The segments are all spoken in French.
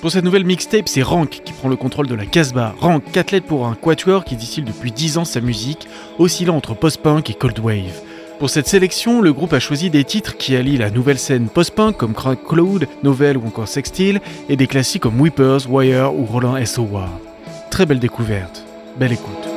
Pour cette nouvelle mixtape, c'est Rank qui prend le contrôle de la Casbah. Rank, 4 lettres pour un quatuor qui distille depuis 10 ans sa musique, oscillant entre post-punk et cold wave. Pour cette sélection, le groupe a choisi des titres qui allient la nouvelle scène post-punk comme Crack Cloud, Novel ou encore Sextile, et des classiques comme Whippers, Wire ou Roland SOA. Très belle découverte, belle écoute.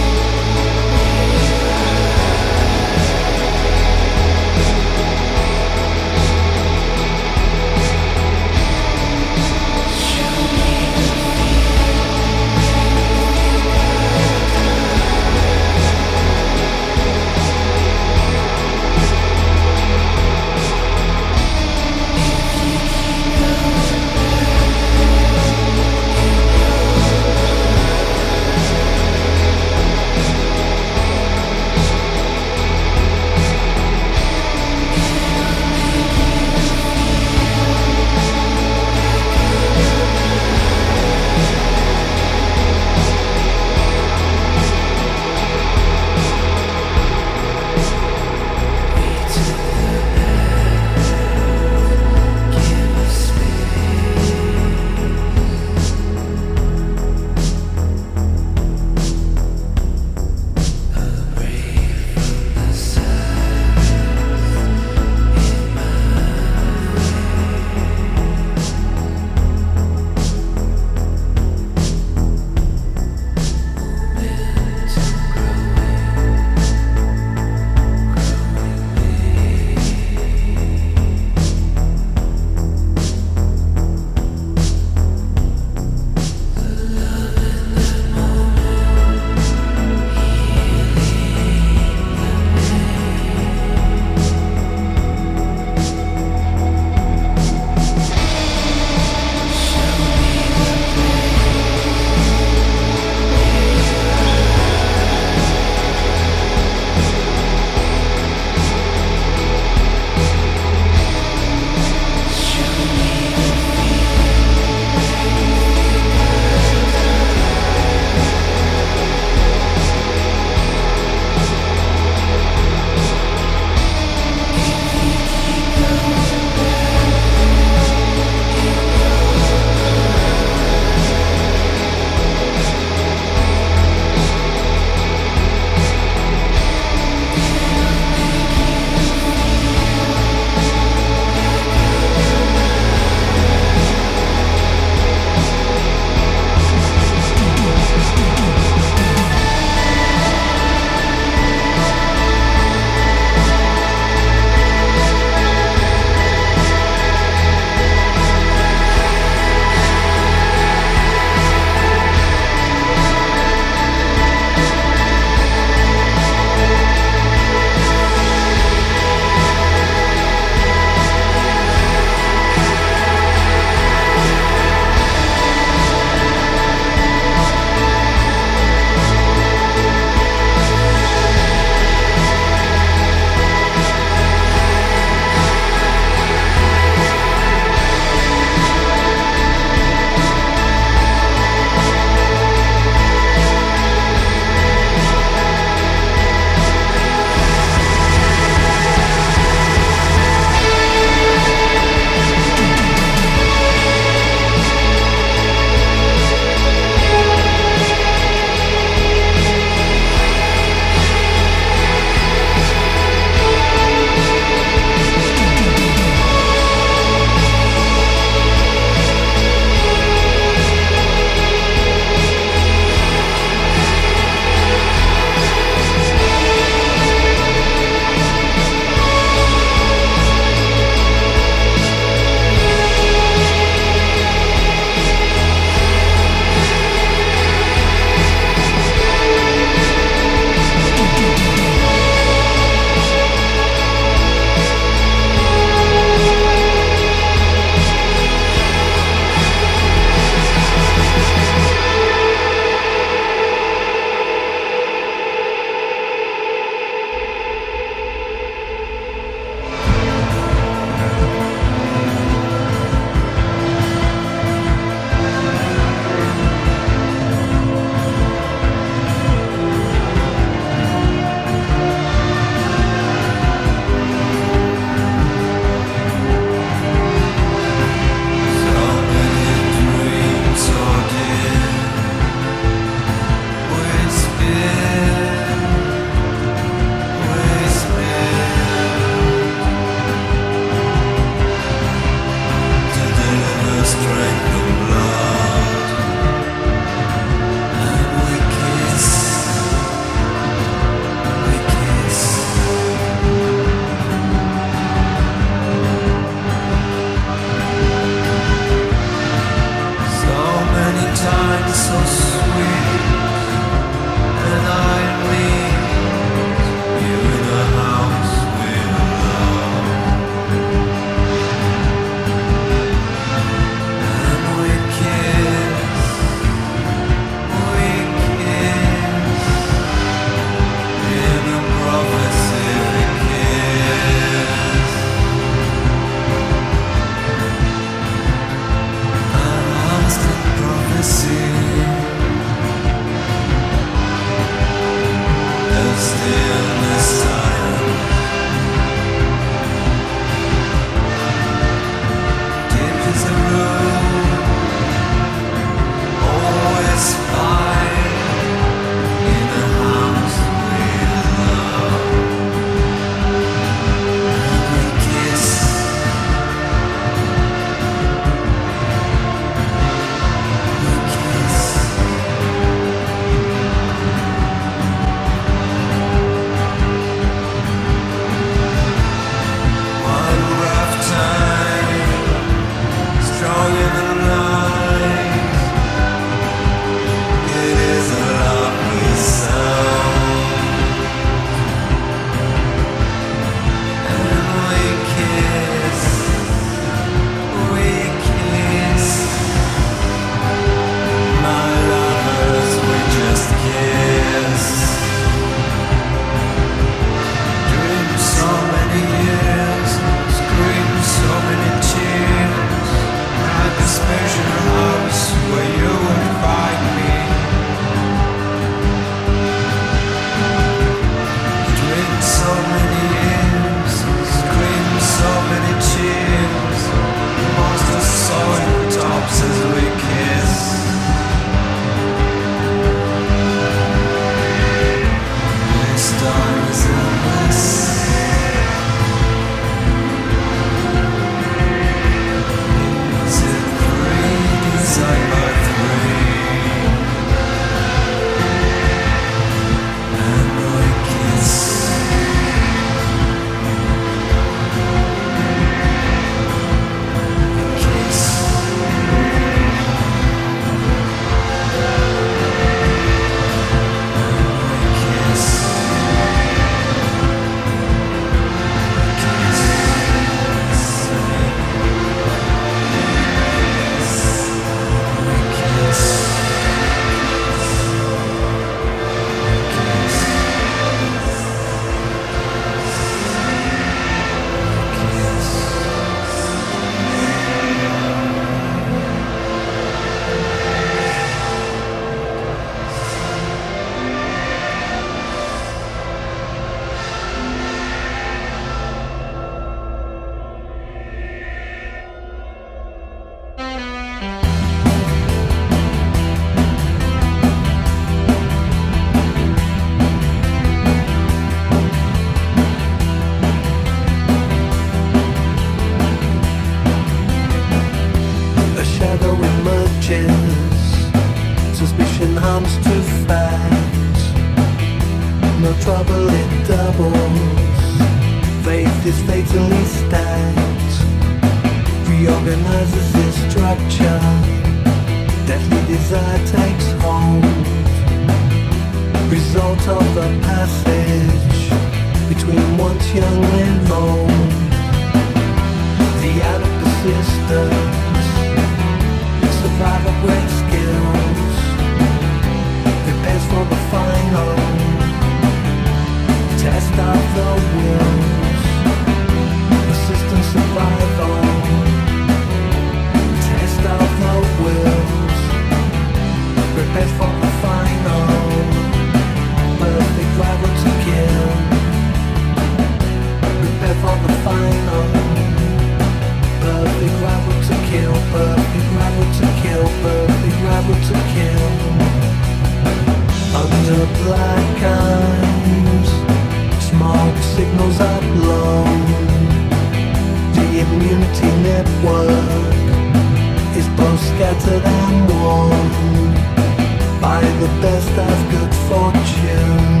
the best of good fortune.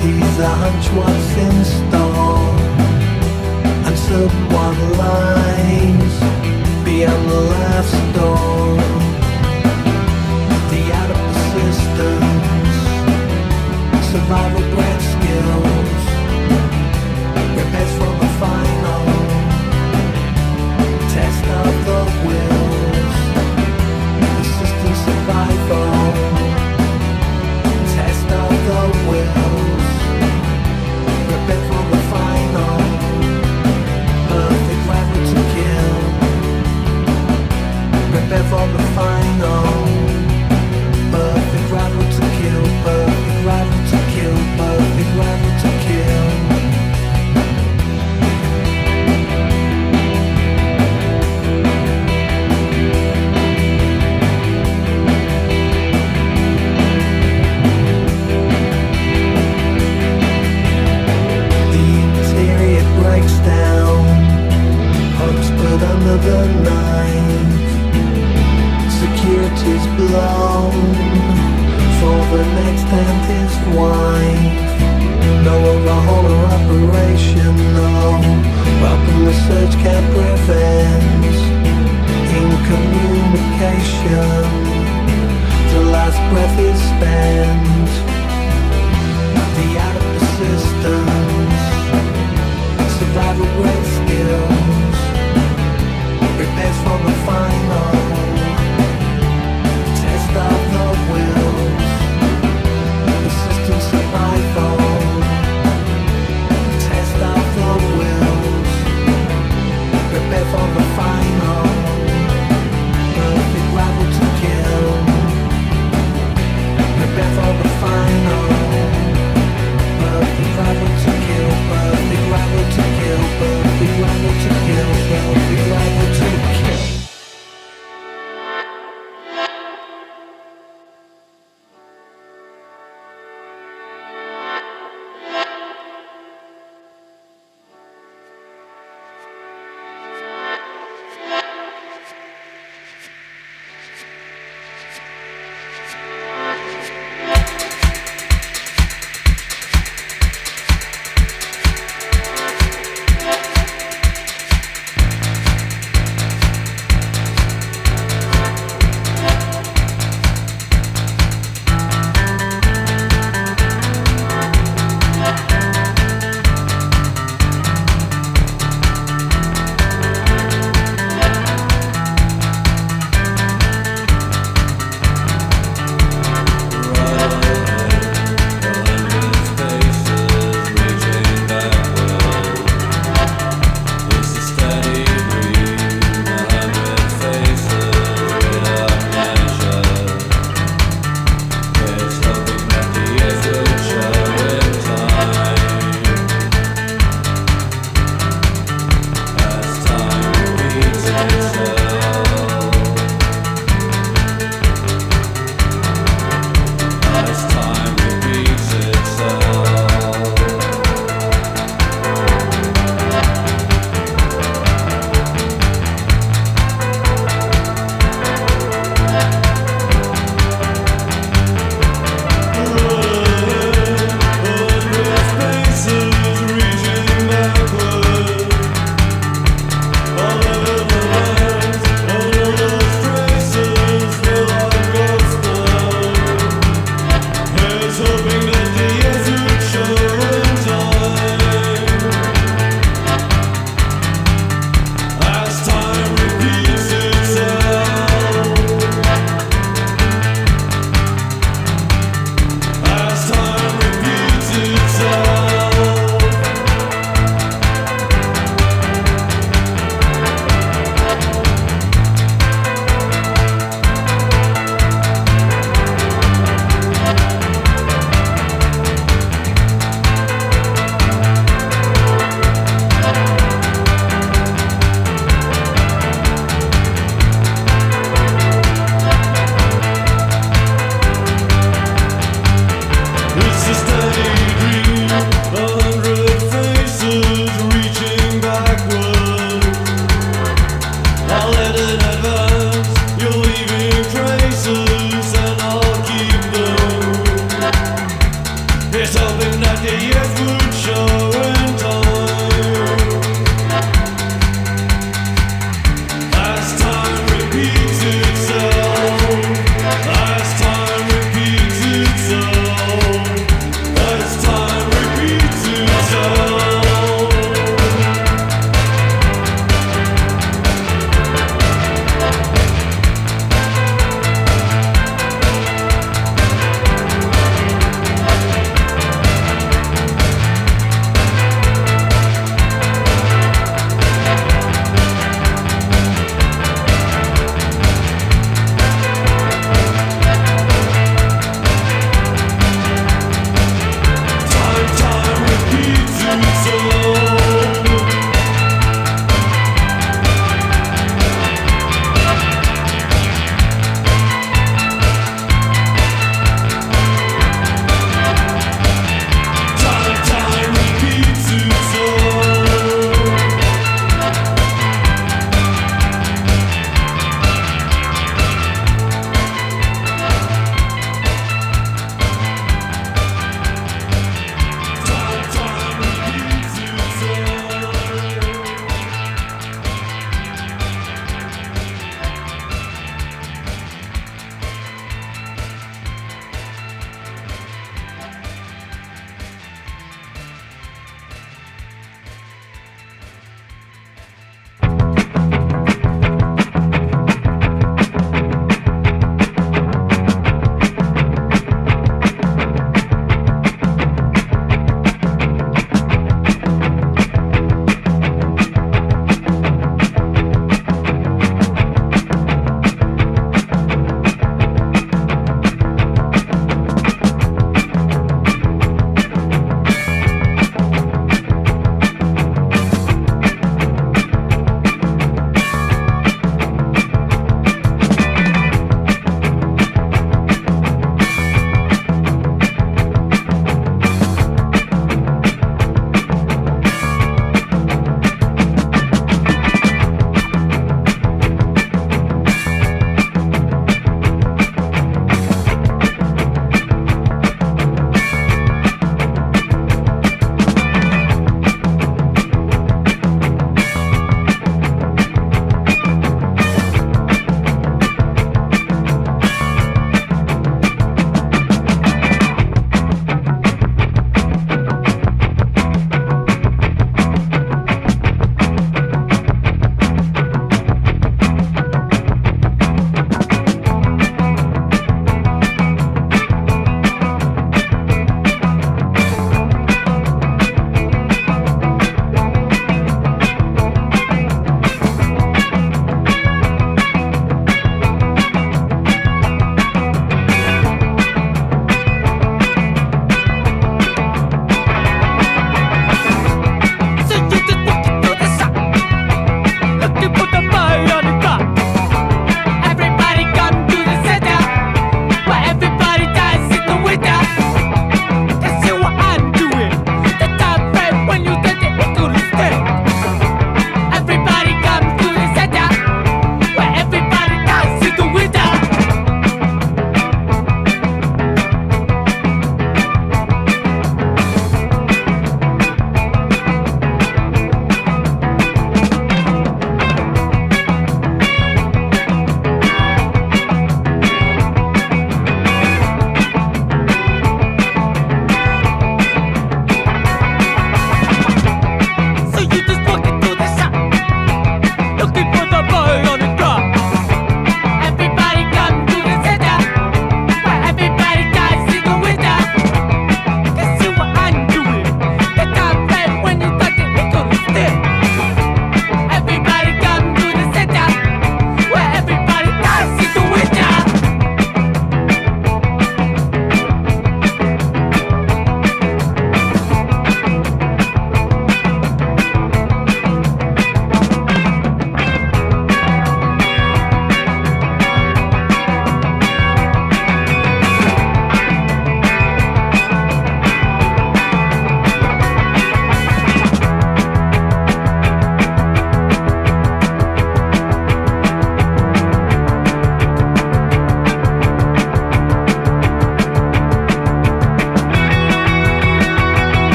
He's a hunch once in store.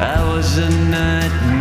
I was a nightmare,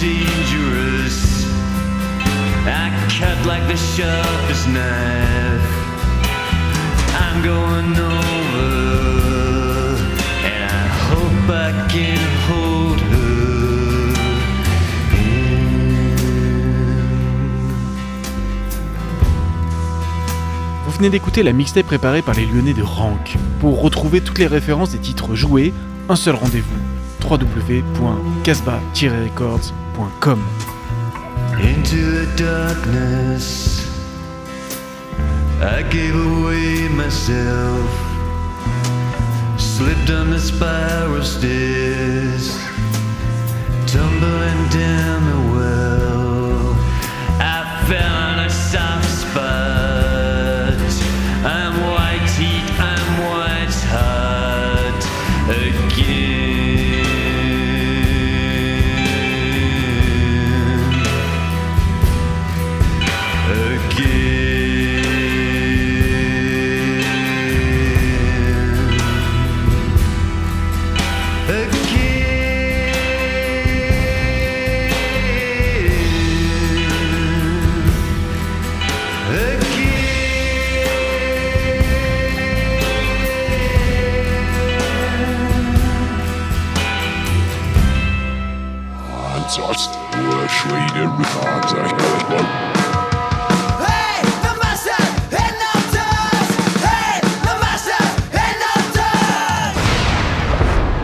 dangerous. I cut like the sharpest knife. I'm going and I hope I can hold her. Vous venez d'écouter la mixtape préparée par les Lyonnais de Rank. Pour retrouver toutes les références des titres joués, un seul rendez-vous www.casbah-records.com. Into the darkness, I gave away myself. Slipped on the spiral stairs, tumbling down the well. The master, and now does.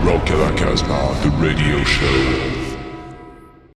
Rock La Casbah, the radio show.